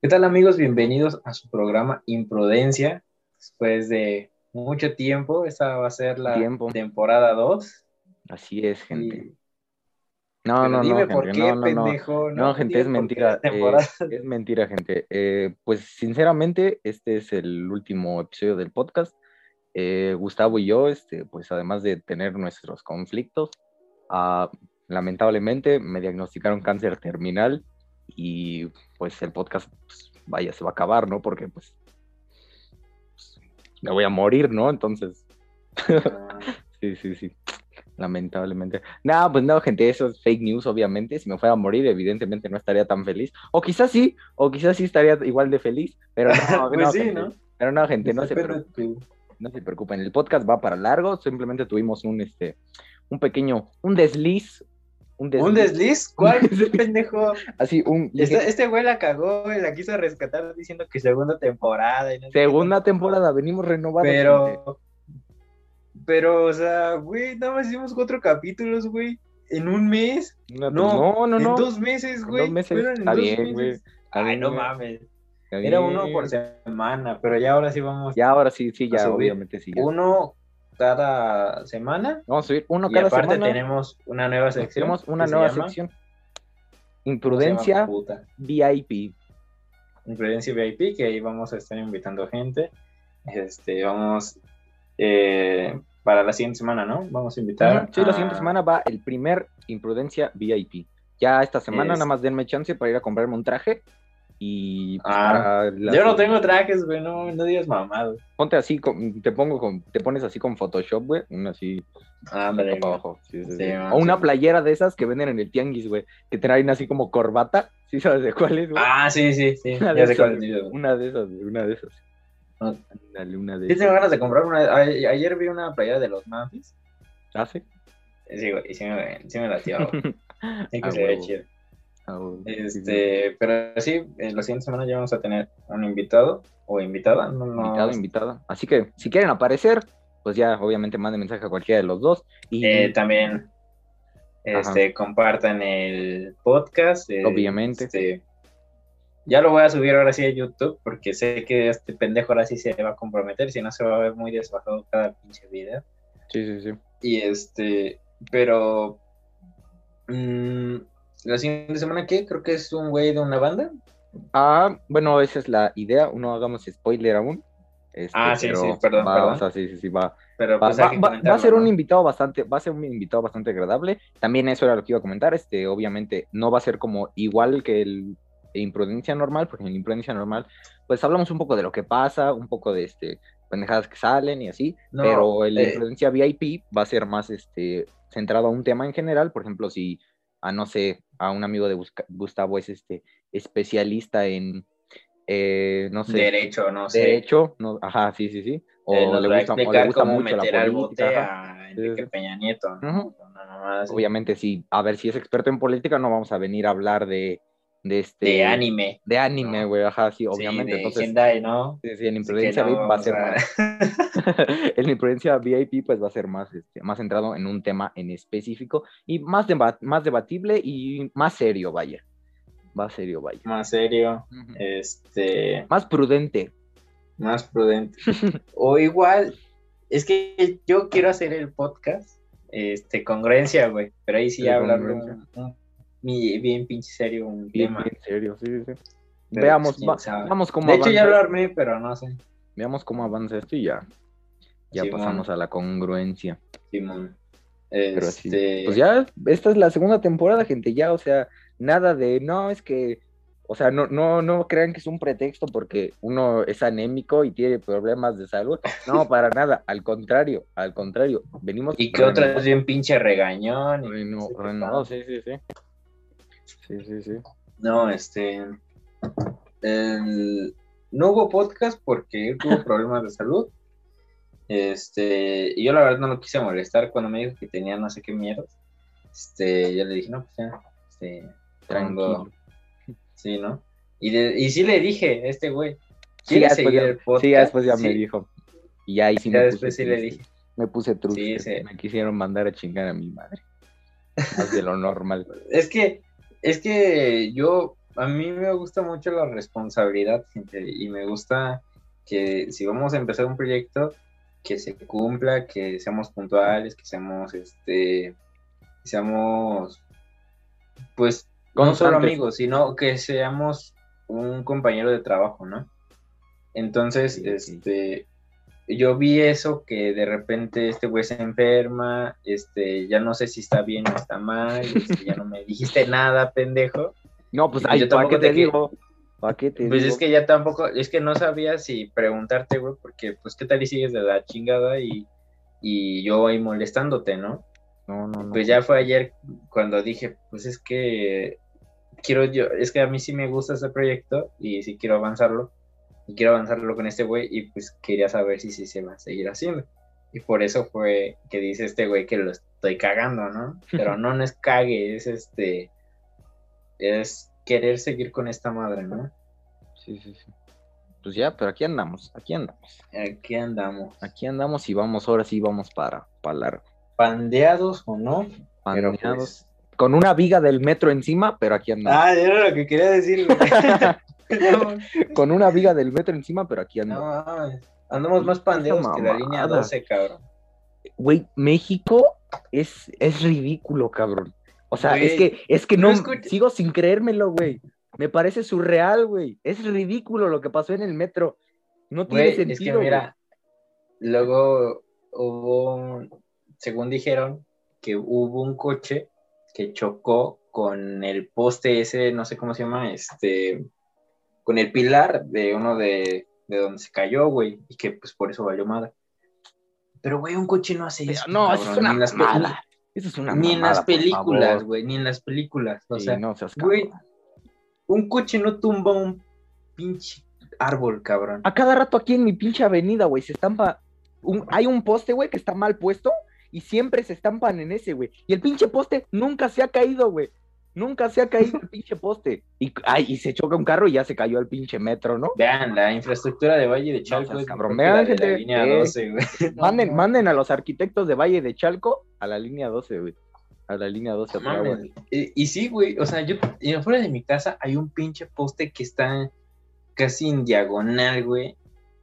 ¿Qué tal amigos? Bienvenidos a su programa Imprudencia. Después de mucho tiempo, esta va a ser la Tiempo. temporada 2. Así es, gente. Y- No, no, dime no, por gente, qué, no, no, no. pendejo. No, gente, es mentira. eh, es mentira, gente. Eh, pues sinceramente, este es el último episodio del podcast. Eh, Gustavo y yo, este, pues además de tener nuestros conflictos, ah, lamentablemente me diagnosticaron cáncer terminal y pues el podcast, pues, vaya, se va a acabar, ¿no? Porque pues, pues, me voy a morir, ¿no? Entonces, Sí, sí, sí. Lamentablemente. No, pues no, gente, eso es fake news, obviamente. Si me fuera a morir, evidentemente no estaría tan feliz. O quizás sí, o quizás sí estaría igual de feliz. Pero no, Pues no, sí, gente. ¿no? Pero no, gente, no se, preocupen, no se preocupen. El podcast va para largo. Simplemente tuvimos un, este, un pequeño, un desliz. Un desliz. ¿Un desliz? ¿Cuál pendejo? Así, un Este, este güey la cagó y la quiso rescatar diciendo que segunda temporada. y no segunda temporada. Venimos renovados. gente. Pero, pero, o sea, güey, nada más hicimos cuatro capítulos, güey, en un mes. No, No, no, no. en no. dos meses, En güey. dos meses. fueron en Está bien, güey. meses. Está Ay, bien, no güey. mames. Era uno por semana, pero ya ahora sí vamos. Ya, ahora sí, sí, ya, obviamente sí. ya. Uno cada semana. Vamos a subir uno y cada aparte semana. tenemos una nueva sección. Tenemos una se nueva sección. ¿cómo se llama? Imprudencia. VIP. Imprudencia VIP, que ahí vamos a estar invitando gente. Este, vamos eh, para la siguiente semana, ¿no? Vamos a invitar. Sí, la siguiente semana va el primer Imprudencia VIP. Ya esta semana Es- nada más denme chance para ir a comprarme un traje. Y pues, Ah, la- Yo no tengo trajes, güey, no, no digas mamado. Ponte así, con- te pongo con, te pones así con Photoshop, güey. Una así. Para güey. abajo. Sí, sí, Sí, sí. man, O una playera de esas que venden en el tianguis, güey. Que traen así como corbata. ¿Sí sabes de cuál es, güey? Ah, sí, sí, sí. Una de sé esas, cuál. Una de esas, güey, una de esas. Ah. Dale, una de Sí esas. tengo ganas de comprar una. a- Ayer vi una playera de los Memphis. ¿Ah, sí? Sí, güey, y sí me, sí me latió. güey. Sí que Ah, se ve huevo. chido. Huevo. Sí, sí. Este, pero sí, en la siguiente semana ya vamos a tener un invitado o invitada. No, no, invitado, invitada. Así que si quieren aparecer, pues ya obviamente manden mensaje a cualquiera de los dos. Y Eh, también este, compartan el podcast. eh, Obviamente. este, ya lo voy a subir ahora sí a YouTube porque sé que este pendejo ahora sí se va a comprometer, si no se va a ver muy desfajado cada pinche video. sí, sí, sí. Y este, pero mm, la siguiente semana, ¿qué? Creo que es un güey de una banda. Ah, bueno, esa es la idea. No hagamos spoiler aún. Este, Ah, sí, sí, perdón, va, perdón. O sea, sí, sí, sí, va. Pero Va, pues va- va- va a ser un invitado bastante, va a ser un invitado bastante agradable. También eso era lo que iba a comentar. Este, obviamente, no va a ser como igual que el imprudencia normal, porque en la imprudencia normal, pues hablamos un poco de lo que pasa, un poco de este pendejadas que salen y así. No, pero el eh, imprudencia VIP va a ser más este centrado a un tema en general. Por ejemplo, si a no sé, a un amigo de Gustavo es este especialista en eh, no sé, Derecho, no sé. derecho, no, ajá, sí, sí, sí. O Eh, le gusta, o le gusta mucho la política. a Enrique Sí. Peña Nieto. ¿no? Ujú. Una mamada así. Obviamente, sí, a ver si es experto en política, no vamos a venir a hablar de, de este De anime. de anime, ¿no? güey, ajá, sí, Sí, obviamente. de Entonces, Hyundai, ¿no? sí, sí, en imprudencia no VIP va a ser más, el imprudencia VIP pues va a ser más, este, más centrado en un tema en específico y más, deba- más debatible y más serio, vaya. Más serio, vaya. Más serio, este, Más prudente. más prudente. o igual, es que yo quiero hacer el podcast, este, congruencia, güey. Pero ahí sí Sí, hablar un, un- bien pinche serio un Bien, tema. bien serio, sí, sí, sí. Pero, Veamos, pues, va- vamos cómo De hecho, ya lo armé, pero no sé. veamos cómo avanza esto y ya, ya Simón. pasamos a la congruencia. Simón. Pero sí. Este, Pues ya, esta es la segunda temporada, gente, ya, o sea, nada de, no, es que, o sea, no, no, no crean que es un pretexto porque uno es anémico y tiene problemas de salud. No, para nada, al contrario, al contrario, venimos... Y que otra es bien pinche regañón. y reno- no sí, sí, sí. Sí, sí, sí. No, este. el- no hubo podcast porque tuvo problemas de salud. Este, y yo la verdad no lo quise molestar cuando me dijo que tenía no sé qué mierda. Este, yo le dije, no, pues ya, este, Tranquilo. sí, ¿no? Y, de- y sí le dije, este güey, Sí, ¿quieres ya después seguir ya, el podcast? sí, ya después ya me dijo. Y ahí sí Ya me después puse sí le dije. Me puse sí. Me quisieron mandar a chingar a mi madre. Más de lo normal. Es que, es que yo a mí me gusta mucho la responsabilidad, gente, y me gusta que si vamos a empezar un proyecto, que se cumpla, que seamos puntuales, que seamos, este, que seamos, pues, no solo amigos, sino que seamos un compañero de trabajo, ¿no? Entonces, Sí, sí. Yo vi eso que de repente este güey se enferma, este, ya no sé si está bien o está mal, este, ya no me dijiste nada, pendejo. No, pues Yo ahí, ¿para tampoco qué te digo? ¿Para qué te Pues digo? es que ya tampoco, es que no sabía si preguntarte, güey, porque pues qué tal y sigues de la chingada y, y yo ahí molestándote, ¿no? No, no, no. Pues ya fue ayer cuando dije, pues es que quiero yo, es que a mí sí me gusta este proyecto y sí quiero avanzarlo y quiero avanzarlo con este güey y pues quería saber si sí se va a seguir haciendo. Y por eso fue que dice este güey que lo estoy cagando, ¿no? Pero no, no es cague, es este, es querer seguir con esta madre, ¿no? Sí, sí, sí. Pues ya, pero aquí andamos, aquí andamos. Aquí andamos. Aquí andamos y vamos, ahora sí vamos para, para largo. Pandeados o no, pero Paneados. pues... Con una viga del metro encima, pero aquí andamos. Ah, era lo que quería decir, Con una viga del metro encima, pero aquí no, andamos. mames. andamos más pandeados que la línea 12, cabrón. Güey, México es, es ridículo, cabrón. O sea, es que, es que no no, sigo sin creérmelo, güey. Me parece surreal, güey. Es ridículo lo que pasó en el metro. No tiene sentido. es que mira, luego hubo, según dijeron, que hubo un coche que chocó con el poste ese, no sé cómo se llama, este, con el pilar de uno de, de donde se cayó, güey, y que pues por eso valió madre. Pero, güey, un coche no hace eso. no, eso es una ni en las pe- mamada. Eso es una Ni en las películas, güey, ni en las películas. O Sí, sea, no seas güey, un coche no tumba un pinche árbol, cabrón. A cada rato aquí en mi pinche avenida, güey, se estampa. un- hay un poste, güey, que está mal puesto y siempre se estampan en ese, güey. Y el pinche poste nunca se ha caído, güey. Nunca se ha caído el pinche poste. Y, ay, y se choca un carro y ya se cayó el pinche metro, ¿no? Vean, la infraestructura de Valle de Chalco es cabrón. Vean, de la línea eh. 12, güey. Manden, manden a los arquitectos de Valle de Chalco a la línea 12, güey. A la línea 12. no otra, güey. mames. Y, y sí, güey, o sea, yo, y afuera de mi casa hay un pinche poste que está casi en diagonal, güey.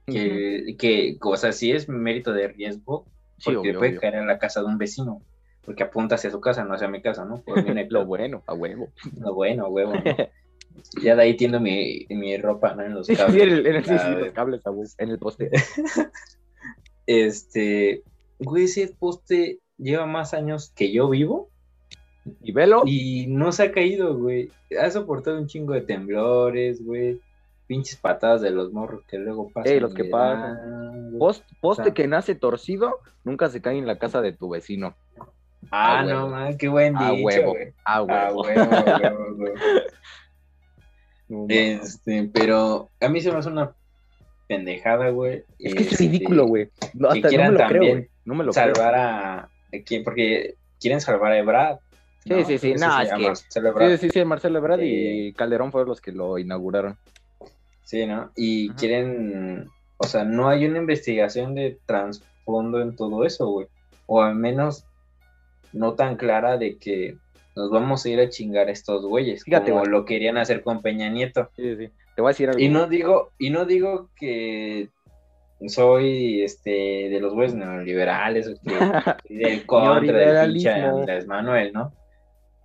Que, que, o sea, sí es mérito de riesgo, Sí, porque obvio, puede obvio. caer en la casa de un vecino, porque apunta hacia su casa, no hacia mi casa, ¿no? Por hay Lo bueno, a huevo. Lo bueno, huevo, ¿no? Ya de ahí tiendo mi, mi ropa, ¿no? En los Sí, sí, cables. en el- en el- sí, sí, los cables a huevo, en el poste. Este, güey, ese poste lleva más años que yo vivo Y velo, y no se ha caído, güey. Ha soportado un chingo de temblores, güey. Pinches patadas de los morros que luego pasan. Ey, los que pasan. poste sea- que nace torcido, nunca se cae en la casa de tu vecino. Ah, a no, man, qué buen A dicho, huevo, a A huevo. huevo, a huevo, a huevo. Mames. Este, pero a mí se me hace una pendejada, güey. Es que es este, ridículo, güey. No, que hasta no me lo creo, güey. No me lo creo. Salvar a, a quién, porque quieren salvar a Ebrard. Sí, sí, sí, no, es que-. Sí, sí, sí, Marcelo Ebrard Eh, y Calderón fueron los que lo inauguraron. Sí, ¿no? Y Ajá. quieren, o sea, no hay una investigación de trasfondo en todo eso, güey. O al menos no tan clara de que nos vamos a ir a chingar a estos güeyes, Fíjate, como lo querían hacer con Peña Nieto. Sí, sí. Te voy a decir algo. Y no digo, y no digo que soy este de los güeyes neoliberales o que soy del contra del pinche. Andrés Manuel, ¿no?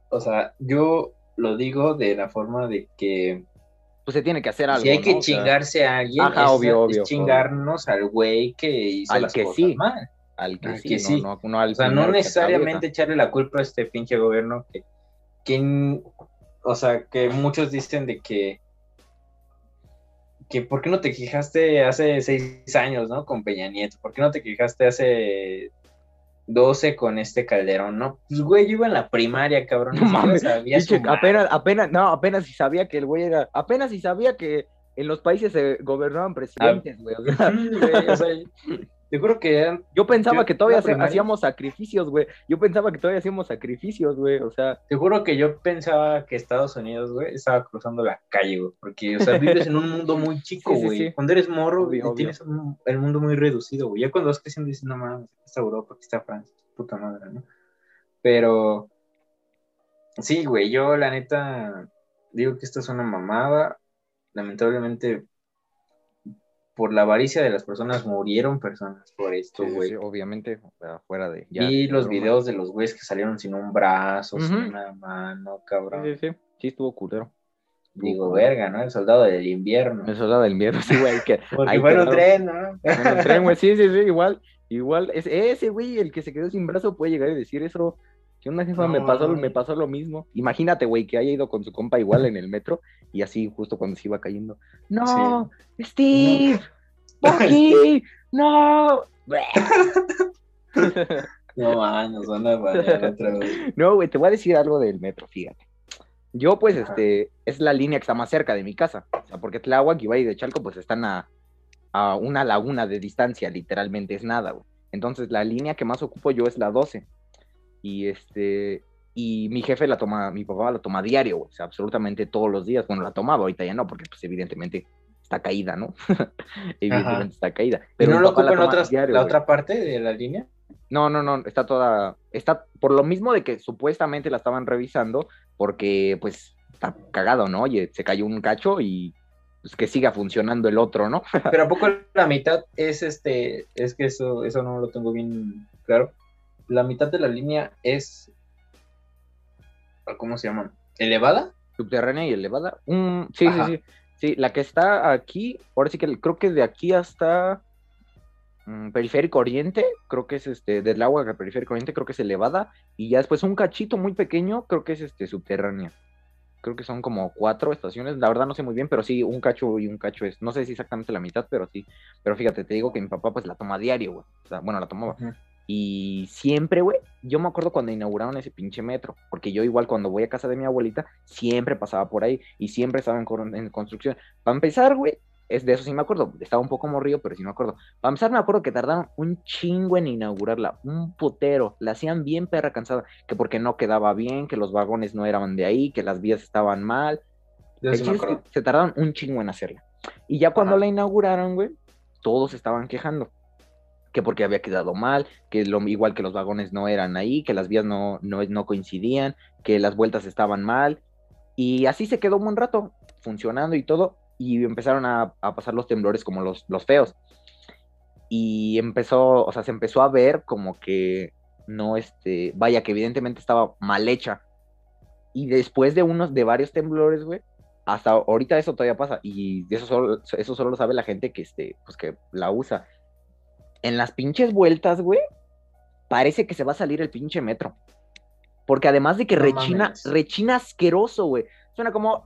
O sea, yo lo digo de la forma de que pues se tiene que hacer algo. si hay que ¿no? O sea, chingarse a alguien, Ajá, es, obvio, es obvio, chingarnos al güey que hizo Al las que cosas sí. mal. Al que al sí, que no, sí. no, no al O sea, no que necesariamente echarle la culpa a este pinche gobierno que, que, o sea, que muchos dicen de que que por qué no te quejaste hace seis años, ¿no? Con Peña Nieto, ¿por qué no te quejaste hace 12 con este Calderón, no? Pues, güey, yo iba en la primaria, cabrón. No mames, sabía sumar. apenas, apenas, no, apenas si sabía que el güey era, apenas si sabía que en los países se gobernaban presidentes, güey. o sea, Ujú, güey, o sea, yo creo que yo pensaba Yo- que todavía primaria- hacíamos sacrificios, güey. Yo pensaba que todavía hacíamos sacrificios, güey. O sea, Te juro que yo pensaba que Estados Unidos, güey, estaba cruzando la calle, güey, porque, o sea, vives en un mundo muy chico, Sí, sí, güey. sí. Cuando eres morro, obvio. tienes un- el mundo muy reducido, güey. Ya cuando vas creciendo dices, no mames, aquí está Europa, aquí está Francia, puta madre, ¿no? Pero, sí, güey, yo la neta, digo que esto es una mamada. Lamentablemente, por la avaricia de las personas, murieron personas por esto, Sí, sí, güey. sí, obviamente, fuera de. ya, Vi los broma. videos de los güeyes que salieron sin un brazo, sin Ujú. una mano, Sí, cabrón. sí, sí. Sí, estuvo culero. Digo, verga, ¿no? El soldado del invierno. Es la del miedo, sí, güey. Que, Porque fue en un tren, ¿no? En el tren, güey, sí, sí, sí, igual, igual, es, ese güey, el que se quedó sin brazo, puede llegar y decir eso, que una jefa me No, pasó, no. me pasó lo mismo. Imagínate, güey, que haya ido con su compa igual en el metro, y así justo cuando se iba cayendo, no, Steve, Bucky, no, No, man, nos van a otra vez. no, güey, te voy a decir algo del metro, fíjate. Yo, pues, Ajá. este, es la línea que está más cerca de mi casa, o sea, porque Tláhuac, y de Chalco, pues, están a, a una laguna de distancia, literalmente es nada, güey. Entonces, la línea que más ocupo yo es la 12. Y este, y mi jefe la toma, mi papá la toma diario, o sea, absolutamente todos los días. Bueno, la tomaba, ahorita ya no, porque pues evidentemente está caída, ¿no? evidentemente está caída. ¿Y Pero no lo la ocupan toma otras, diario, la otra parte de la línea? No, no, no, está toda, está por lo mismo de que supuestamente la estaban revisando, porque pues está cagado, ¿no? Oye, se cayó un cacho y pues que siga funcionando el otro, ¿no? Pero a poco la mitad es este, es que eso, eso no lo tengo bien claro. La mitad de la línea es, ¿cómo se llaman? ¿Elevada? subterránea y elevada. Mm, sí, Ajá. sí, sí. Sí, la que está aquí, ahora sí que creo que de aquí hasta mm, Periférico Oriente, creo que es este, del agua a Periférico Oriente, creo que es elevada, y ya después un cachito muy pequeño, creo que es este subterránea. Creo que son como cuatro estaciones, la verdad no sé muy bien, pero sí, un cacho y un cacho es, no sé si exactamente la mitad, pero sí. Pero fíjate, te digo que mi papá pues la toma diario, güey. O sea, bueno, la tomaba. Ujú. Y siempre, güey, yo me acuerdo cuando inauguraron ese pinche metro, porque yo igual cuando voy a casa de mi abuelita, siempre pasaba por ahí y siempre estaba en, en construcción. Para empezar, güey, es de eso sí me acuerdo, estaba un poco morrido, pero sí me acuerdo. Para empezar, me acuerdo que tardaron un chingo en inaugurarla, un putero, la hacían bien perra cansada, que porque no quedaba bien, que los vagones no eran de ahí, que las vías estaban mal, Yo el sí me chiste es que acuerdo. se tardaron un chingo en hacerla. Y ya cuando Ajá. la inauguraron, güey, todos estaban quejando. Que porque había quedado mal, que lo, igual que los vagones no eran ahí, que las vías no, no, no coincidían, que las vueltas estaban mal. Y así se quedó un buen rato funcionando y todo. Y empezaron a, a pasar los temblores como los, los feos. Y empezó, o sea, se empezó a ver como que no, este, vaya, que evidentemente estaba mal hecha. Y después de unos, de varios temblores, güey, hasta ahorita eso todavía pasa. Y eso solo, eso solo lo sabe la gente que, este, pues que la usa. En las pinches vueltas, güey, parece que se va a salir el pinche metro. Porque además de que No rechina, mames. rechina asqueroso, güey. Suena como.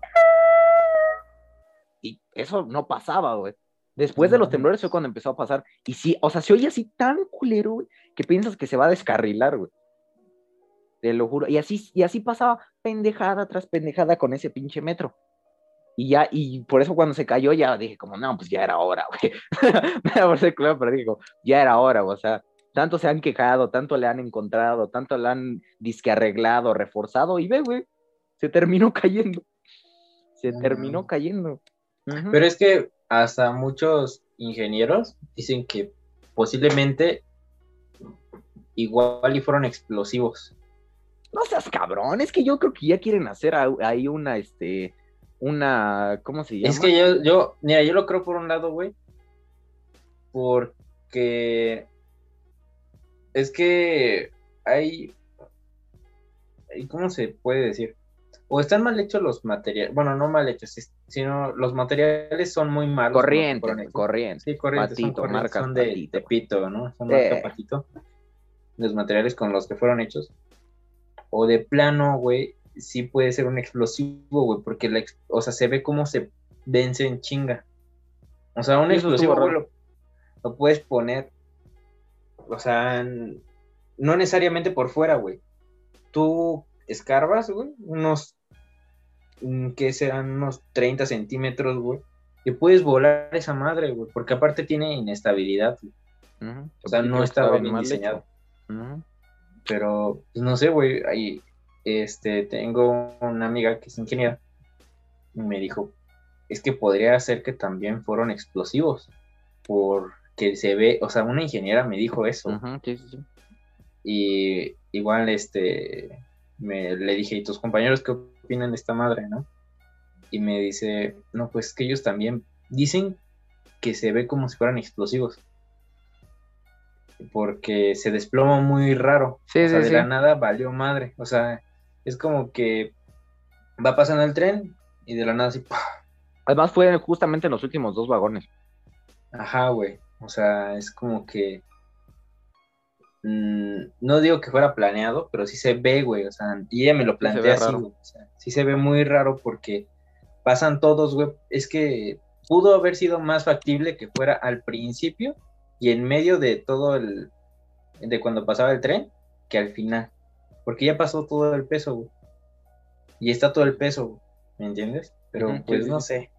Y eso no pasaba, güey. Después de los temblores fue cuando empezó a pasar. Y sí, o sea, se oye así tan culero, güey, que piensas que se va a descarrilar, güey. Te lo juro. Y así, y así pasaba pendejada tras pendejada con ese pinche metro. Y ya, y por eso cuando se cayó ya dije como, no, pues ya era hora, güey. Por ser claro, pero digo, ya era hora, o sea, tanto se han quejado, tanto le han encontrado, tanto le han disque arreglado, reforzado, y ve, güey, se terminó cayendo. Se terminó cayendo. Pero es que hasta muchos ingenieros dicen que posiblemente igual y fueron explosivos. No seas cabrón, es que yo creo que ya quieren hacer ahí una, este, una, ¿cómo se llama? Es que yo, yo, mira, yo lo creo por un lado, güey, porque es que hay, ¿cómo se puede decir? O están mal hechos los materiales, bueno, no mal hechos, sino los materiales son muy malos. como corriente, fueron güey, hechos. corriente. Sí, corrientes, son, corrientes, marcas son de, Patito. de pito, ¿no? Son marca patito. Los materiales con los que fueron hechos. O de plano, güey, sí puede ser un explosivo, güey, porque la, o sea, se ve cómo se vence en chinga. O sea, un explosivo, güey, lo, lo puedes poner, o sea, no necesariamente por fuera, güey. Tú escarbas, güey, unos, mm, ¿qué serán? Unos 30 centímetros, güey. Y puedes volar esa madre, güey, porque aparte tiene inestabilidad, güey. O sea, no que estaba bien diseñado. Pero, pues no sé, güey, ahí, este, tengo una amiga que es ingeniera, y me dijo, es que podría ser que también fueron explosivos, porque se ve, o sea, una ingeniera me dijo eso, sí, sí. y igual, este, me, le dije, ¿y tus compañeros qué opinan de esta madre, no? y me dice, no, pues que ellos también dicen que se ve como si fueran explosivos. Porque se desploma muy raro. Sí, o sea, de la nada valió madre. O sea, es como que va pasando el tren y de la nada así. Además fue justamente en los últimos dos vagones. ajá, güey. O sea, es como que mm, no digo que fuera planeado, pero sí se ve, güey. O sea, y ella me lo plantea así, güey. O sea, sí se ve muy raro porque pasan todos, güey. Es que pudo haber sido más factible que fuera al principio y en medio de todo el. de cuando pasaba el tren, que al final. Porque ya pasó todo el peso, güey. Y está todo el peso, güey, ¿me entiendes? Pero sí, pues sí, no sí. sé.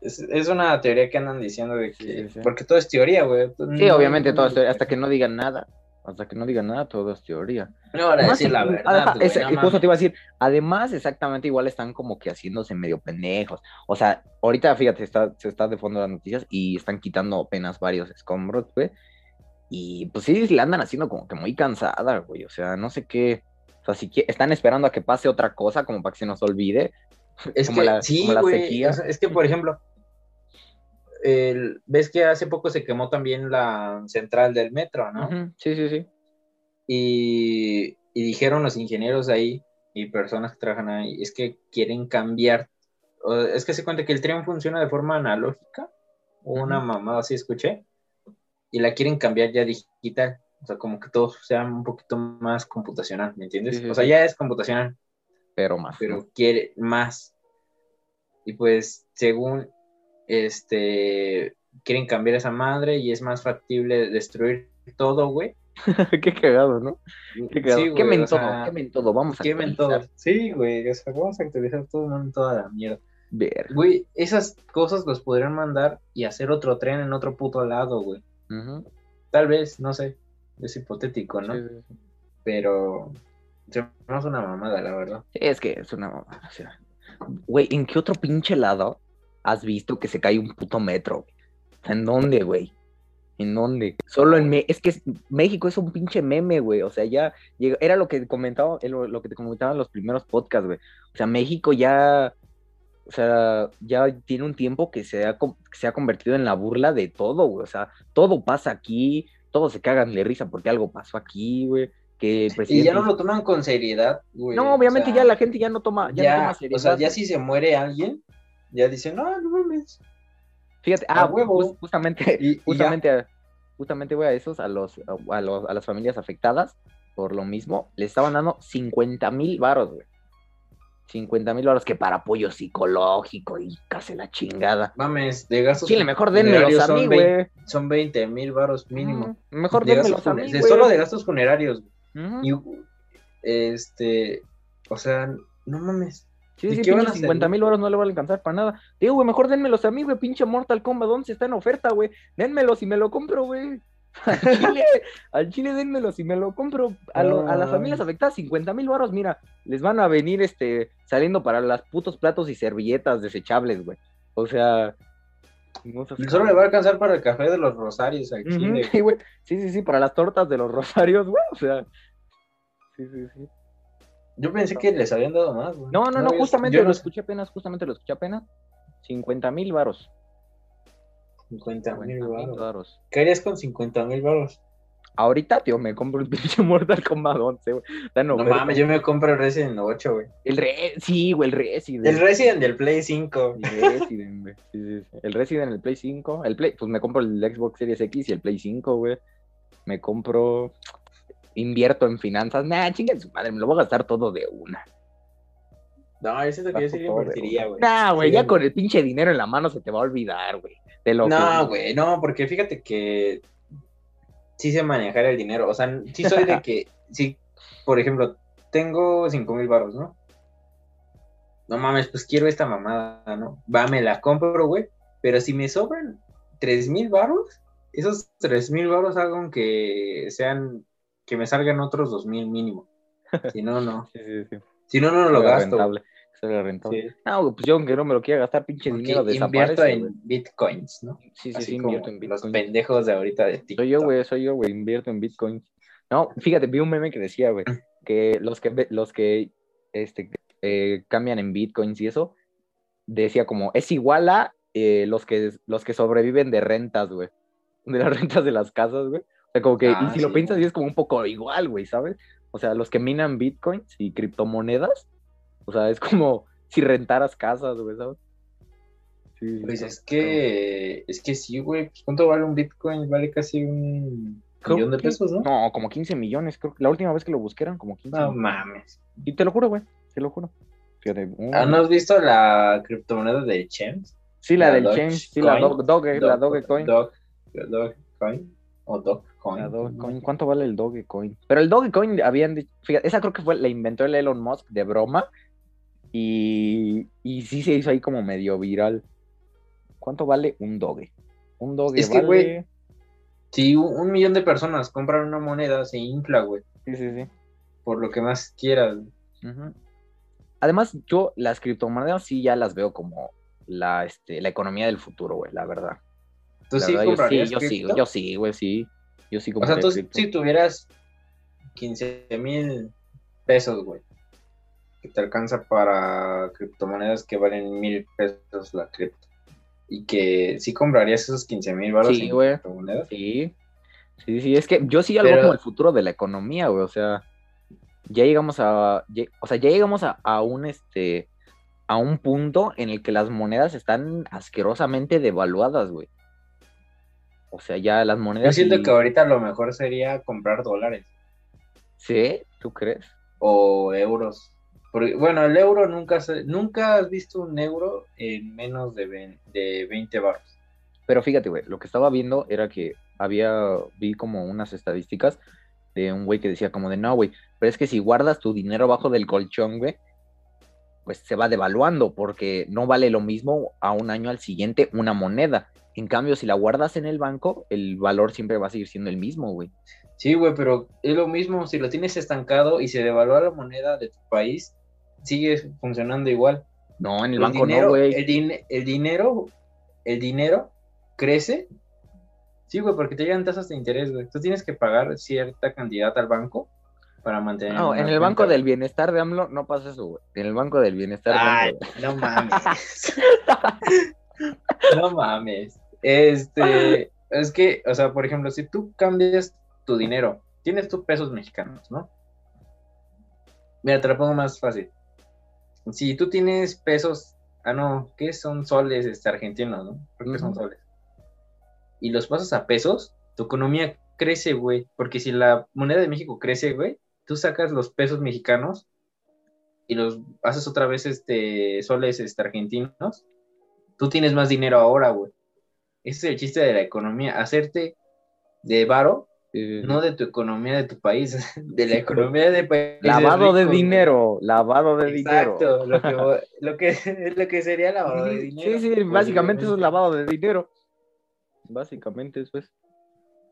Es, es una teoría que andan diciendo de que. Sí, sí, sí. Porque todo es teoría, güey. Sí, No- obviamente todo esto, hasta que no digan nada. Hasta que no digan nada, todo es teoría. No, ahora Además, decir la sí, verdad. güey, no y justo te iba a decir, además, exactamente igual están como que haciéndose medio pendejos. O sea, ahorita, fíjate, está, se está de fondo las noticias y están quitando apenas varios escombros, güey. Y pues sí, la andan haciendo como que muy cansada, güey. O sea, no sé qué. O sea, si están esperando a que pase otra cosa, como para que se nos olvide. Es como que la- sí, como la sequía. es que, por ejemplo, el- ves que hace poco se quemó también la central del metro, ¿no? Sí, sí, sí. y, y dijeron los ingenieros ahí y personas que trabajan ahí, es que quieren cambiar, es que se cuenta que el tren funciona de forma analógica, una Ujú. mamada así escuché, y la quieren cambiar ya digital, o sea, como que todo sea un poquito más computacional, ¿me entiendes? Sí, sí, o sea, ya es computacional, Pero más. pero ¿no? quiere más. Y pues, según este quieren cambiar esa madre y es más factible destruir todo, güey. qué cagado, ¿no? Qué cagado. Sí, güey, quemen todo, sea, quemen todo. Vamos a quemen todo. Sí, güey, o sea, vamos a actualizar todo mundo toda la mierda. Ver. Güey, esas cosas los podrían mandar y hacer otro tren en otro puto lado, güey. Tal vez, no sé, es hipotético, ¿no? sí, sí, sí. Pero se me hace una mamada, la verdad. Es que es una mamada, o sea, Güey, ¿en qué otro pinche lado has visto que se cae un puto metro? güey? O sea, ¿en dónde, güey? ¿En dónde? Solo en Me- es que es- México es un pinche meme, güey. O sea, ya era lo que comentaba, lo, lo que te comentaba en los primeros podcasts, güey. O sea, México ya, o sea, ya tiene un tiempo que se ha, se ha convertido en la burla de todo, güey. O sea, todo pasa aquí, todos se cagan de risa porque algo pasó aquí, güey. Que el Y presidente ya no lo toman con seriedad, güey. no, obviamente o sea, ya la gente ya no toma, ya, Ya, no toma o seriedad. sea, ya si se muere alguien, ya dicen, no, no mames. Fíjate, a ah, huevo. jus- justamente, Y, y justamente, justamente, güey, a esos, a los, a, los, a las familias afectadas, por lo mismo, le estaban dando 50 mil varos, güey. 50 mil varos que para apoyo psicológico y casi la chingada. Mames, de gastos. Chile, mejor denmelos a son mí, güey. Son 20 mil baros mínimo. Mm, Mejor De denmelos a mí, de- solo de gastos funerarios. Y, este, o sea, no mames. Sí, ¿y sí, hacer, 50 mil varos no le van a alcanzar para nada. Digo, güey, mejor denmelos a mí, güey, pinche Mortal Kombat 11 está en oferta, güey. Denmelos y me lo compro, güey. Al chile, al chile denmelos y me lo compro. A, lo- a las No. familias afectadas, 50 mil varos, mira, les van a venir este saliendo para las putos platos y servilletas desechables, güey. O sea, no seas Solo le va a alcanzar para el café de los rosarios al Ujú, chile. sí. Sí, sí, sí, para las tortas de los rosarios, güey. O sea, sí, sí, sí. Yo pensé que les habían dado más, güey. No, no, no, yo- justamente yo lo no- escuché apenas, justamente lo escuché apenas. 50 mil varos. 50 mil 50 mil baros. ¿Qué harías con 50 mil baros? Ahorita, tío, me compro el pinche Mortal Kombat 11, güey. Está en No oferta. mames, yo me compro el Resident 8, güey. El re... Sí, güey, el Resident. El Resident del Play 5. El Resident, güey. Sí, sí, sí. El Resident, el Play 5. El Play, pues me compro el Xbox Series X y el Play 5, güey. Me compro. Invierto en finanzas. Nah, chinga su madre, me lo voy a gastar todo de una. No, yo siento que yo sí invertiría, güey. Nah, güey, ya con el pinche dinero en la mano se te va a olvidar, güey. Lo No, güey, no, porque fíjate que sí sé manejar el dinero. O sea, sí soy de que, sí, por ejemplo, tengo 5 mil baros, ¿no? No mames, pues quiero esta mamada, ¿no? Va, me la compro, güey. Pero si me sobran 3 mil baros, esos 3 mil baros hagan que sean, que me salgan otros 2 mil mínimo. Si no, no. Sí, sí, sí. Si no, no lo gasto. Güey. rentable. Sí, No, pues yo aunque no me lo quiera gastar, pinche porque dinero invierto en bitcoins, ¿no? Sí, sí, Así sí, invierto en los Bitcoin. pendejos de ahorita de TikTok. Soy yo, güey, soy yo, güey, invierto en Bitcoin. No, fíjate, vi un meme que decía, güey, que los que los que este, eh, cambian en Bitcoins y eso, decía como, es igual a eh, los, que, los que sobreviven de rentas, güey. De las rentas de las casas, güey. O sea, como que, y Ah, si lo piensas, sí es como un poco igual, güey, ¿sabes? O sea, los que minan bitcoins y criptomonedas, o sea, es como si rentaras casas, güey, ¿sabes? Sí, Pues es que, es que sí, güey. ¿Cuánto vale un Bitcoin? Vale casi un Creo millón de que- pesos, ¿no? No, como 15 millones, creo que la última vez que lo busqué eran como 15 No millones. mames. Y te lo juro, güey, te lo juro. Fíjate, un- ¿Ah, ¿No has visto la criptomoneda de Chems? Sí, la, la del Dogecoin? change, sí, la Dog, Doge, la Dogecoin. Dog- Dogecoin. O Dogecoin. La Dogecoin. ¿Cuánto vale el Dogecoin? Pero el Dogecoin habían dicho, fíjate, esa creo que fue, la inventó el Elon Musk de broma. Y, y sí se hizo ahí como medio viral. ¿Cuánto vale un Doge? Un Doge Es que, vale. güey, Si un, millón de personas compran una moneda, se infla, güey. Sí, sí, sí. Por lo que más quieras. Además, yo las criptomonedas sí ya las veo como la, este, la economía del futuro, güey, la verdad. Tú La sí verdad, yo sí, comprarías yo sí, yo sí, güey, sí. Yo sí O sea, tú cripto. si tuvieras 15 mil pesos, güey, que te alcanza para criptomonedas que valen mil pesos la cripto. Y que sí comprarías esos 15 mil baros Sí, en güey. criptomonedas. Sí, sí, sí, es que yo sí algo Pero- como el futuro de la economía, güey, o sea, ya llegamos a, o sea, ya llegamos a, a un, este, a un punto en el que las monedas están asquerosamente devaluadas, güey. O sea, ya las Yo monedas... siento sí- que ahorita lo mejor sería comprar dólares ¿Sí? ¿Tú crees? o euros. Porque, bueno, el euro nunca se- nunca has visto un euro en menos de, ven- de 20 baros. Pero fíjate, güey, lo que estaba viendo era que había, vi como unas estadísticas de un güey que decía como de, no, güey, pero es que si guardas tu dinero abajo del colchón, güey, pues se va devaluando porque no vale lo mismo a un año al siguiente una moneda. En cambio, si la guardas en el banco, el valor siempre va a seguir siendo el mismo, güey. Sí, güey, pero es lo mismo, si lo tienes estancado y se devalúa la moneda de tu país, sigue funcionando igual. No, en el, El banco dinero, no, güey. El, din- el dinero, el dinero crece. Sí, güey, porque te llegan tasas de interés, güey. Tú tienes que pagar cierta cantidad al banco para mantener. No, en el banco del bienestar de AMLO no pasa eso, güey. En el banco del bienestar de AMLO, no mames. no mames. Este, es que, o sea, por ejemplo, si tú cambias tu dinero, tienes tus pesos mexicanos, ¿no? Mira, te lo pongo más fácil. Si tú tienes pesos, ah, no, ¿qué son soles este, argentinos, no? Creo que son Ujú. soles. Y los pasas a pesos, tu economía crece, güey. Porque si la moneda de México crece, güey, tú sacas los pesos mexicanos y los haces otra vez este soles este, argentinos, tú tienes más dinero ahora, güey. Ese es el chiste de la economía, hacerte de varo, Sí. no de tu economía de tu país, de la economía de países Lavado de dinero, lavado de dinero. Exacto, lo que, lo que, lo que sería lavado de dinero. Sí, sí, básicamente eso es lavado de dinero. Básicamente eso es.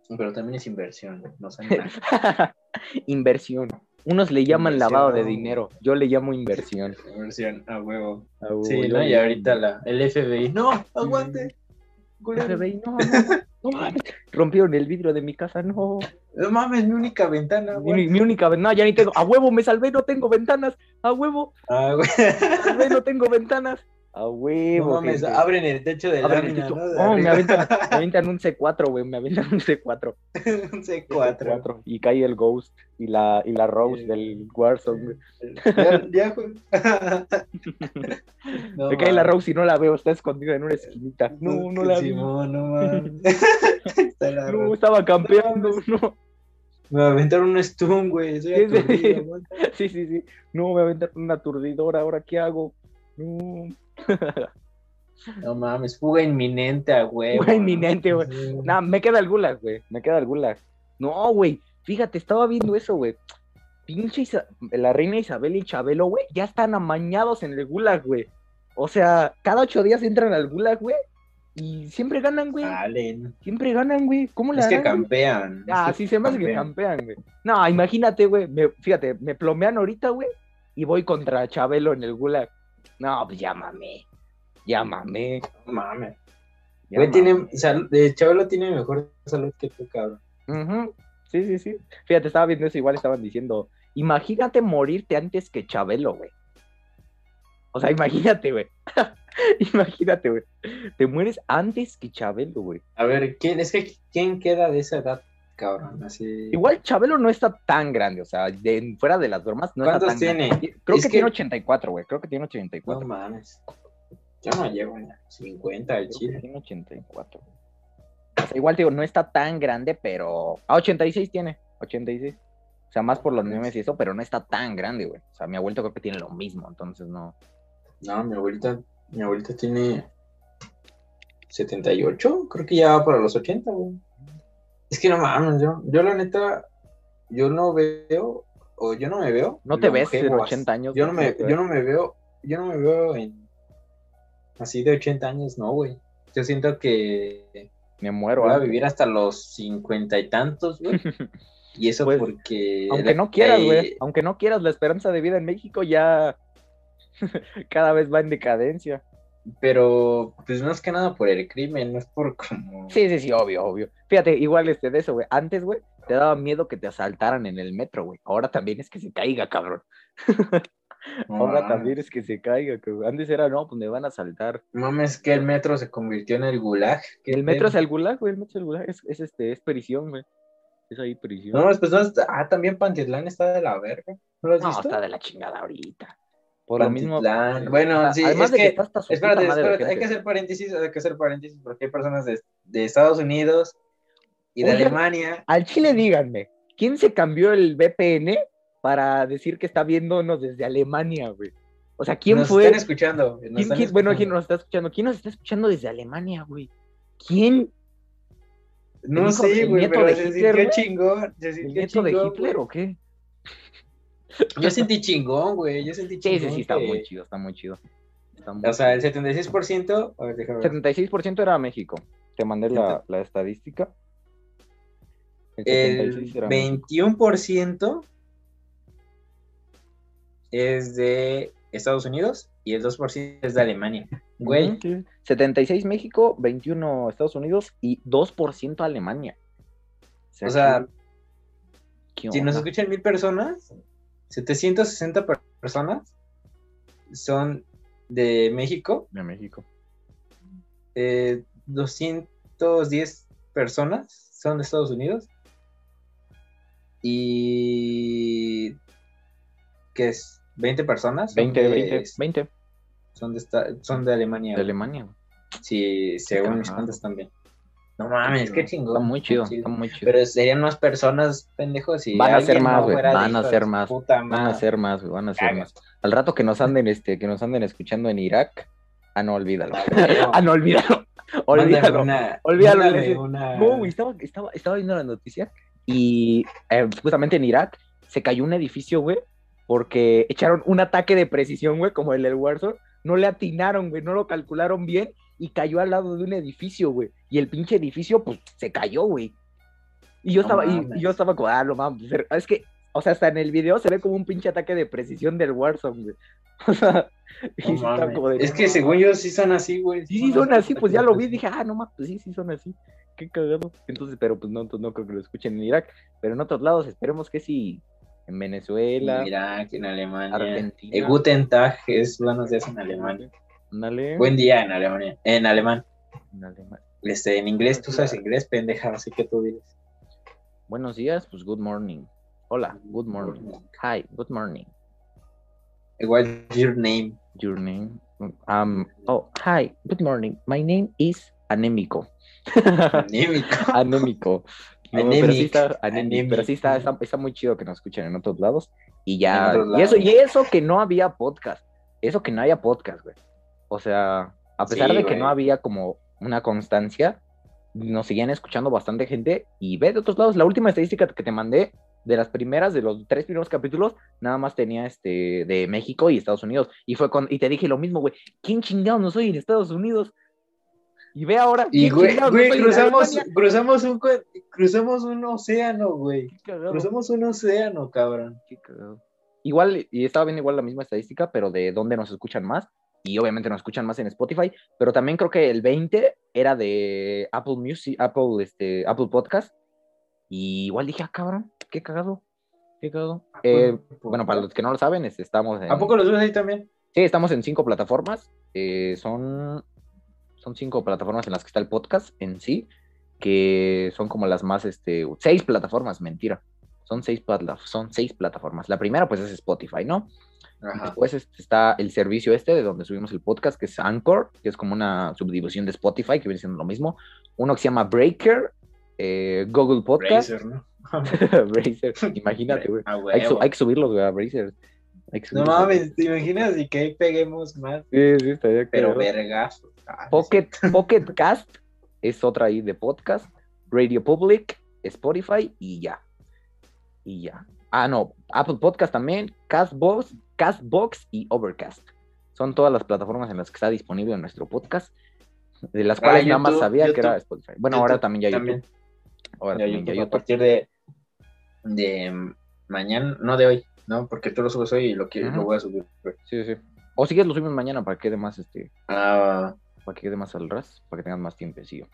Pero también es inversión, no inversión. Unos le llaman lavado de dinero, yo le llamo inversión. Inversión, a huevo. Ah, huevo, Sí, ¿no? Y ahorita la, el FBI, no, aguante. FBI, no, no, no mames, rompieron el vidrio de mi casa, no. No mames, mi única ventana, Mi, mi única ventana, ya ni tengo. A huevo, me salvé, no tengo ventanas. A huevo, Ah, güey. me salvé, no tengo ventanas. A No huevo. mames, gente. abren el techo de Abren el lámina, techo. ¿no? Oh, me aventan, me aventan un C4, güey, me aventan un C4. un C4. C4, Y cae el Ghost y la, y la Rose del Warzone. Ya, ya, güey. No Me cae la mames. Rose y no la veo, está escondida en una esquinita. No, no la. Simón, no mames. No, Rose. estaba campeando, no. Me aventaron un stun, aturdido, güey. Sí, sí, sí. No, me aventaron una aturdidora, ¿ahora qué hago? No. No mames, fuga inminente a huevo. Fuga inminente, güey. Sí. Nah, me queda el gulag, güey. Me queda el gulag. No, güey. Fíjate, estaba viendo eso, güey. Pinche Isa- la reina Isabel y Chabelo, güey, ya están amañados en el gulag, güey. O sea, cada ocho días entran al gulag, güey. Y siempre ganan, güey. Salen. Siempre ganan, güey. ¿Cómo la Es que harán, güey? campean. es Ah, que sí, se me hace que campean. campean, güey. No, imagínate, güey. me- Fíjate, me plomean ahorita, güey. Y voy contra Chabelo en el gulag. No, pues llámame. Llámame. No mames. Güey, tiene, sal- de Chabelo tiene mejor salud que tú, cabrón. Sí, sí, sí. Fíjate, estaba viendo eso, igual estaban diciendo, imagínate morirte antes que Chabelo, güey. O sea, imagínate, güey. Imagínate, güey. Te mueres antes que Chabelo, güey. A ver, ¿quién, es que quién queda de esa edad, cabrón? Así. Igual Chabelo no está tan grande, o sea, de, fuera de las bromas, no está ¿Cuántos tan tiene? grande. Creo Es que, que- tiene 84, güey. Creo que tiene No 84. mames. Yo no llego a 50 al Creo que chile. tiene 84. O sea, igual te digo, no está tan grande, pero. Ah, 86 tiene. 86. O sea, más por los memes y eso, pero no está tan grande, güey. O sea, mi abuelito creo que tiene lo mismo, entonces no. No, mi abuelita, mi abuelita tiene 78, creo que ya va para los 80, güey. Es que no mames, yo, yo la neta, yo no veo, o yo no me veo. No te ves en longevo 80 años. Yo no me, yo no me veo, yo no me veo en así de 80 años, no, güey. Yo siento que Me muero, voy a antes. vivir hasta los cincuenta y tantos, güey. Y eso Pues, porque... Aunque no quieras, eh, güey. Aunque no quieras, la esperanza de vida en México ya cada vez va en decadencia. Pero, pues no es que nada por el crimen, no es por como... Sí, sí, sí, obvio, obvio. Fíjate, igual este de eso, güey. Antes, güey, te daba miedo que te asaltaran en el metro, güey. Ahora también es que se caiga, cabrón. Ahora mames. también es que se caiga, cabrón. Antes era, no, pues me van a asaltar. Mames, que el metro se convirtió en el gulag. ¿Qué El metro es el gulag, güey. El metro es el gulag. Es, es, este, es prisión, güey. Es ahí prisión. No, pues no. Ah, también Pantitlán está de la verga. ¿No lo has No, visto? está de la chingada ahorita. Por lo mismo. Pantitlán. Bueno, sí, además es de que, que- Espérate, espérate, hay que hacer paréntesis, hay que hacer paréntesis porque hay personas de, de Estados Unidos y de Oigan, Alemania. Al Chile, díganme, ¿quién se cambió el VPN para decir que está viéndonos desde Alemania, güey? O sea, ¿quién nos fue? están escuchando. nos ¿Quién- están quién- bueno, ¿quién escuchando. nos está escuchando? ¿Quién nos está escuchando desde Alemania, güey? ¿Quién? No sé, güey, pero de se Hitler, sintió chingón. ¿El nieto de Hitler güey. o qué? Yo sentí chingón, güey. Yo sentí Sí, chingón. sí, sí, está que- muy chido, está muy chido. Está muy O sea, el chido. 76%. A ver, déjame ver. 76% era México. Te mandé la, la estadística. El 76 El era México. 21% es de Estados Unidos y el 2% es de Alemania. Güey, sí. 76 México, 21 Estados Unidos y 2% Alemania. o sea, ¿qué si nos escuchan mil personas, 760 per- personas son de México, de México. eh, 210 personas son de Estados Unidos y ¿qué es? 20 personas son 20, de, 20, 20 son de, esta- son de Alemania. de Alemania. Sí, según mis cuentas también. No mames, qué chingón. Está muy chido, está muy chido. Pero serían más personas, pendejos. Y Van a ser más, güey, van a ser más, Van a ser más, güey, van a ser más. Al rato que nos anden, este, que nos anden escuchando en Irak, ah, no, olvídalo. Ah, no, olvídalo. Olvídalo. una- Olvídalo, una- No, güey, estaba, estaba, estaba viendo la noticia y eh, justamente en Irak se cayó un edificio, güey, porque echaron un ataque de precisión, güey, como el del Warzone. No le atinaron, güey, no lo calcularon bien y cayó al lado de un edificio, güey. Y el pinche edificio, pues, se cayó, güey. Y yo No estaba, y, y yo estaba como, ah, no mames. Es que, o sea, hasta en el video se ve como un pinche ataque de precisión del Warzone, güey. O sea, y No como de, Es que según yo sí son así, güey. Sí, sí, son así, pues ya lo vi, dije, ah, no mames, pues sí, sí son así. Qué cagado. Entonces, pero pues no, entonces no creo que lo escuchen en Irak, pero en otros lados esperemos que sí, en Venezuela, En Irak, en Alemania. Argentina. Eh, Guten Tag es buenos días en alemán. Buen día en Alemania. En alemán. en. Este, en inglés, tú sabes inglés, pendeja, así que tú dices. Buenos días, pues good morning. Hola, good morning. Hi, good morning. Igual, your name. Your name? Um, oh, hi, good morning. My name is Anémico. Anémico. Anémico. No, pero sí está, pero sí está, está, está muy chido que nos escuchen en otros lados. Y ya, y eso, y eso que no había podcast, eso que no haya podcast, güey. O sea, a pesar Sí, de que güey. no había como una constancia, nos seguían escuchando bastante gente. Y ve de otros lados, la última estadística que te mandé, de las primeras, de los tres primeros capítulos, nada más tenía este de México y Estados Unidos. Y fue con, y te dije lo mismo, güey, ¿quién chingados no soy en Estados Unidos? Y ve ahora, Y ¿quién güey, cruzamos, cruzamos un cruzamos un océano, güey. Cruzamos un océano, cabrón. Qué cagado. Igual, y estaba bien igual la misma estadística, pero de dónde nos escuchan más. Y obviamente nos escuchan más en Spotify, pero también creo que el 20 era de Apple Music, Apple, este, Apple Podcast. Y igual dije, ah, cabrón, qué cagado, qué cagado. Eh, bueno, para los que no lo saben, este, estamos en... ¿A poco los ves ahí también? Sí, estamos en cinco plataformas. eh, son, son cinco plataformas en las que está el podcast en sí, que son como las más, este, seis plataformas, mentira. Son seis, son seis plataformas. La primera, pues, es Spotify, ¿no? Ajá. Después este, está el servicio este de donde subimos el podcast, que es Anchor, que es como una subdivisión de Spotify, que viene siendo lo mismo. Uno que se llama Breaker, eh, Google Podcast. Razer, ¿no? Bracer, imagínate, güey. Ah, Hay, que hay subirlos, güey, a Bracer. No mames, ¿te imaginas? Y que ahí peguemos más. Sí, sí, estaría Pero vergazo. Ah, Pocket, Pocket Cast es otra ahí de podcast. Radio Public, Spotify y ya. Y ya. Ah, no, Apple Podcast también, Castbox, Castbox y Overcast. Son todas las plataformas en las que está disponible nuestro podcast, de las Ah, cuales nada más YouTube, sabía que era. Spotify. Bueno, ahora también ya YouTube. también. Ahora Ya también ya YouTube, a partir de, de mañana, no de hoy, ¿no? Porque tú lo subes hoy y lo, Ajá. lo voy a subir. Sí, sí. O si quieres lo subimos mañana para que quede más, este, Ah, para que quede más al ras, para que tengas más tiempecillo.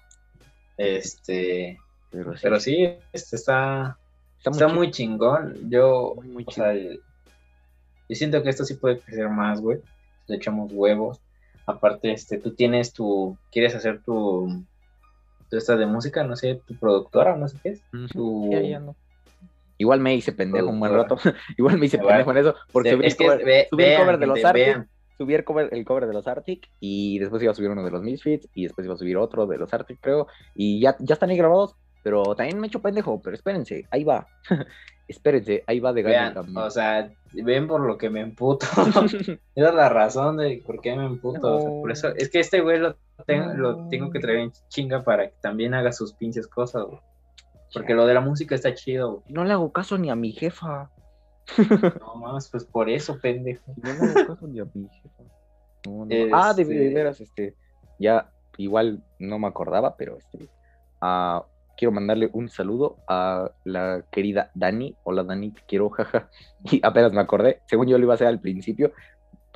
este, Pero sí, pero sí, este está, está muy, está chido, muy chingón. Yo, muy, muy o sea, yo siento que esto sí puede crecer más, güey. Le echamos huevos. Aparte, este, tú tienes tu, quieres hacer tu, tu esta de música, no sé, tu productora, o no sé qué es. Tu-. Igual me hice pendejo un buen rato. Igual me hice Igual. pendejo en eso. Porque subí, es el cover, ve- subí el cover de los Arctic. vean. Subí el cover, el cover de los Arctic. Y después iba a subir uno de los Misfits. Y después iba a subir otro de los Arctic, creo. Y ya, ya están ahí grabados. Pero también me he hecho pendejo. Pero espérense, ahí va. espérense, ahí va de gana Vean, también. o sea, ven por lo que me emputo. Esa es la razón de por qué me emputo. o sea, por eso, es que este güey lo, tengo- lo tengo que traer en chinga para que también haga sus pinches cosas, güey. Porque lo de la música está chido, güey. No le hago caso ni a mi jefa. No más, pues por eso, pendejo. No le hago caso ni a mi jefa. No, no. Ah, de, de Este- veras, este. Ya, igual no me acordaba, pero este. ah, quiero mandarle un saludo a la querida Dani. Hola Dani, te quiero, jaja. Y apenas me acordé, según yo lo iba a hacer al principio,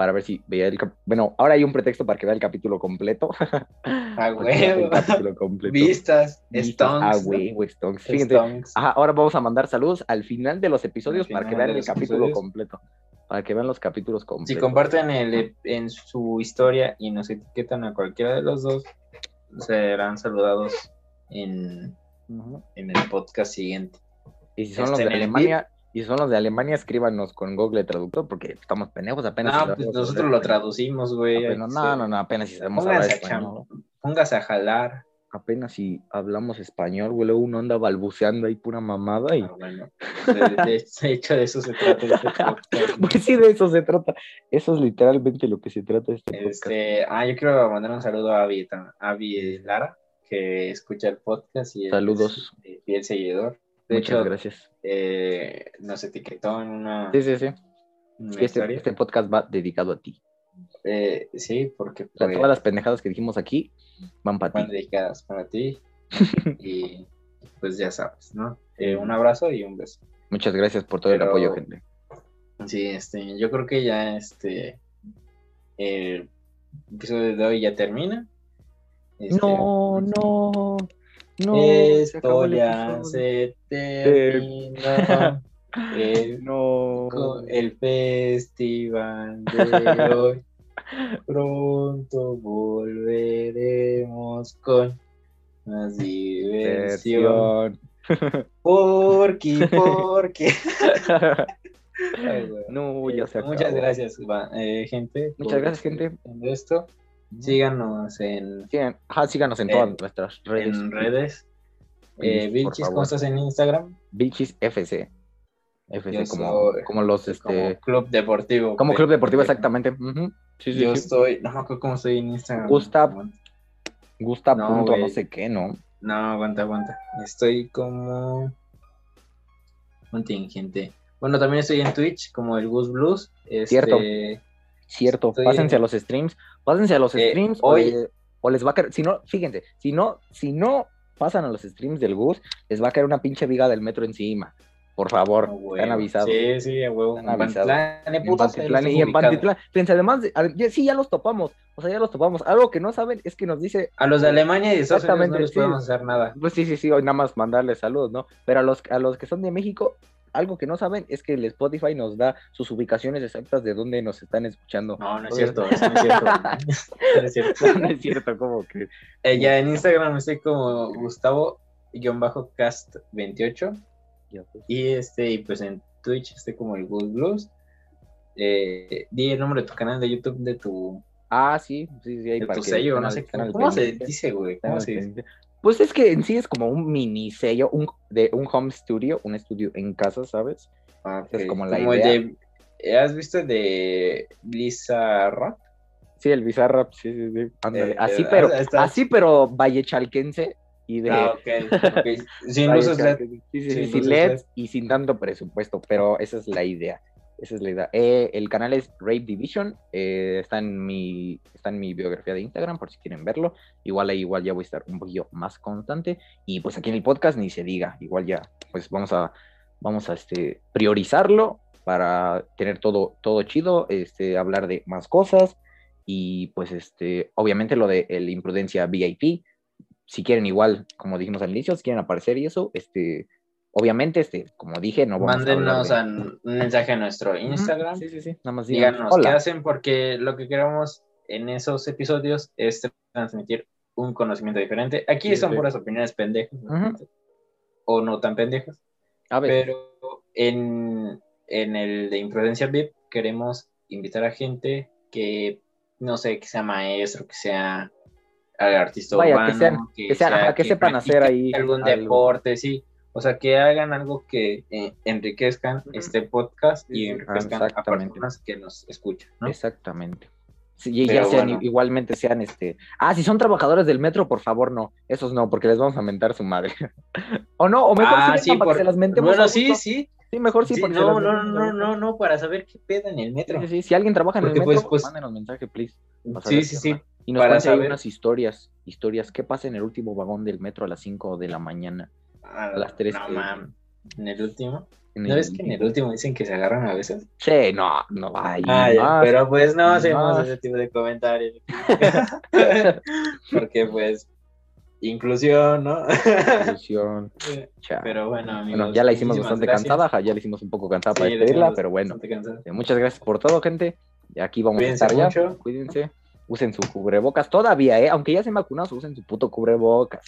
para ver si veía el Bueno, ahora hay un pretexto para que vea el capítulo completo. Ah, el capítulo completo. Vistas, Vistas. Ah, güey, Stonks. Fíjense, Stonks. Ajá, ahora vamos a mandar saludos al final de los episodios para que vean el capítulo episodios. completo. Para que vean los capítulos completos. Si comparten el, en su historia y nos etiquetan a cualquiera de los dos, serán saludados en, En el podcast siguiente. Y si son los Este, de en el Alemania, y si son los de Alemania, escríbanos con Google Traductor, porque estamos pendejos apenas. No, pues nosotros lo traducimos, güey. Apenas- no, no, no, apenas si sabemos hablar a, español. póngase a jalar. Apenas si hablamos español, güey, luego uno anda balbuceando ahí pura mamada y... Ah, bueno, de, de- de hecho, de eso se trata este podcast. Pues sí, de eso se trata. Eso es literalmente lo que se trata este podcast. Este, ah, yo quiero mandar un saludo a Avi, tam- Avi Lara, que escucha el podcast y es eh, fiel seguidor. De Muchas hecho, gracias. eh, nos etiquetó en una, Sí, sí, sí. una Este, este podcast va dedicado a ti. Eh, sí, porque O sea, pues, todas las pendejadas que dijimos aquí van para van ti. dedicadas para ti. y pues ya sabes, ¿no? Eh, un abrazo y un beso. Muchas gracias por todo el apoyo, gente. Sí, este, yo creo que ya este el episodio de hoy ya termina. Este, No, no, no. se acabó Esto el ya se terminó. el, No. con el festival de hoy. Pronto volveremos con más diversión. Ay, güey. no, ya se Eh, acabó. Muchas gracias, eh, gente. Muchas gracias, gente. en esto. Síganos en, ajá, síganos en todas nuestras redes. en redes. Eh, Vilchis, ¿cómo estás en Instagram? Vilchis FC. FC, como, soy- como los, este, Como Club Deportivo. como Club Deportivo, exactamente. Ujú. Sí, sí, Yo sí. estoy, no me acuerdo cómo estoy en Instagram. Gustav. Gusta No, punto, no sé qué, ¿no? No, aguanta, aguanta. Estoy como contingente. Bueno, también estoy en Twitch como el Gus Blues. Este, Cierto. Cierto, Estoy- pásense a los streams, pásense a los Eh, streams hoy- o, le- o les va a caer, si no, fíjense, si no, si no pasan a los streams del Gus, les va a caer una pinche viga del metro encima. Por favor, a huevo. están avisados. Sí, sí, a huevo. En. Pantitlán, eh, En Pantitlán los y en. Pantitlán. Fíjense, además, de- a- ya- sí, ya los topamos. O sea, ya los topamos. Algo que no saben es que nos dice, A los de Alemania y de Estados Unidos no Exactamente, les sí. podemos hacer nada. pues sí, sí, sí, hoy nada más mandarles saludos, ¿no? Pero a los, a los que son de México, algo que no saben es que el Spotify nos da sus ubicaciones exactas de dónde nos están escuchando. No, no es cierto, eso no es cierto. no es cierto. No es cierto, como que. Eh, ya en Instagram estoy como Gustavo-cast28 Ya, pues. y este, y pues en Twitch estoy como el Good Blues. Eh, di el nombre de tu canal de YouTube de tu, Ah, sí, sí, sí. Ahí de para tu que sello, no sé cómo, se dice, güey. ¿Cómo se dice? Pues es que en sí es como un mini sello, un, de un home studio, un estudio en casa, ¿sabes? Ah, Es como la idea. de- ¿Has visto de Lisa Rap? Sí, el Bizarrap, sí, sí, sí. ándale. Eh, así, eh, pero, está- así, pero vallechalquense y de. Ah, ok. ok. Sin luces LED. vallechalquense. Sí, sí, Sin sí, sin luces LEDs LED. y sin tanto presupuesto, pero esa es la idea. Esa es la idea. Eh, el canal es Rape Division, eh, está, en mi, está en mi biografía de Instagram por si quieren verlo. Igual ahí igual ya voy a estar un poquillo más constante. Y pues aquí en el podcast ni se diga, igual ya, pues vamos a, vamos a este, priorizarlo para tener todo, todo chido, este, hablar de más cosas. Y pues este, obviamente lo de el imprudencia VIP. Si quieren igual, como dijimos al inicio, si quieren aparecer y eso, este, obviamente, este, como dije, no vamos a Mándenos hablar de- a- un mensaje a nuestro Instagram. Sí, sí, sí. Nada más díganos, qué hacen, porque lo que queremos en esos episodios es transmitir un conocimiento diferente. Aquí Sí, son sí. puras opiniones pendejas, o no tan pendejas, A ver, pero en, en el de Imprudencia VIP queremos invitar a gente que, no sé, que sea maestro, que sea artista Vaya, que urbano, sean- que sean- ajá, que sepan hacer ahí algún algo. deporte, sí. O sea, que hagan algo que eh, enriquezcan este podcast y sí. enriquezcan a personas que nos escuchan, ¿no? exactamente. Sí, y ya sean, bueno. igualmente sean este. Ah, si son trabajadores del metro, por favor, no. Esos no, porque les vamos a mentar su madre. o no, o mejor Ah, sí, para por- que se las mentemos. Bueno, sí, sí. Sí, mejor sí, Sí, porque se no, no, no, no, no, para saber qué pedo en el metro. Sí, sí, sí. Si alguien trabaja en Porque, el pues, metro, pues, mándenos mensaje, please. Sí, sí, sí. Y nos para saber. unas historias. Historias. ¿Qué pasa en el último vagón del metro a las 5 de la mañana? A las tres No, que-. En el último. En ¿No el ves que en el último dicen que se agarran a veces? Sí, no, no hay Ah, pero pues no hacemos más. ese tipo de comentarios. Porque pues, inclusión, ¿no? Chao. pero bueno, amigos. Bueno, ya la hicimos bastante gracias. cansada, ya la hicimos un poco cansada Sí, para la despedirla, pero bueno, eh, muchas gracias por todo, gente. Y aquí vamos Cuídense a estar ya. Cuídense, usen su cubrebocas todavía, ¿eh? Aunque ya se vacunados, usen su puto cubrebocas.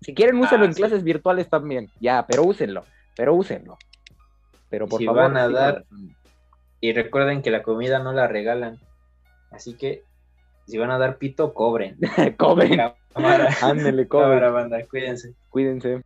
Si quieren, úsenlo Ah, en sí. clases virtuales también. Ya, pero úsenlo, pero úsenlo. Pero por Si favor, van a dar-. Y recuerden que la comida no la regalan. Así que, si van a dar pito, cobren. Cámara. Ándele, comen. Cámara, banda, cuídense. Cuídense.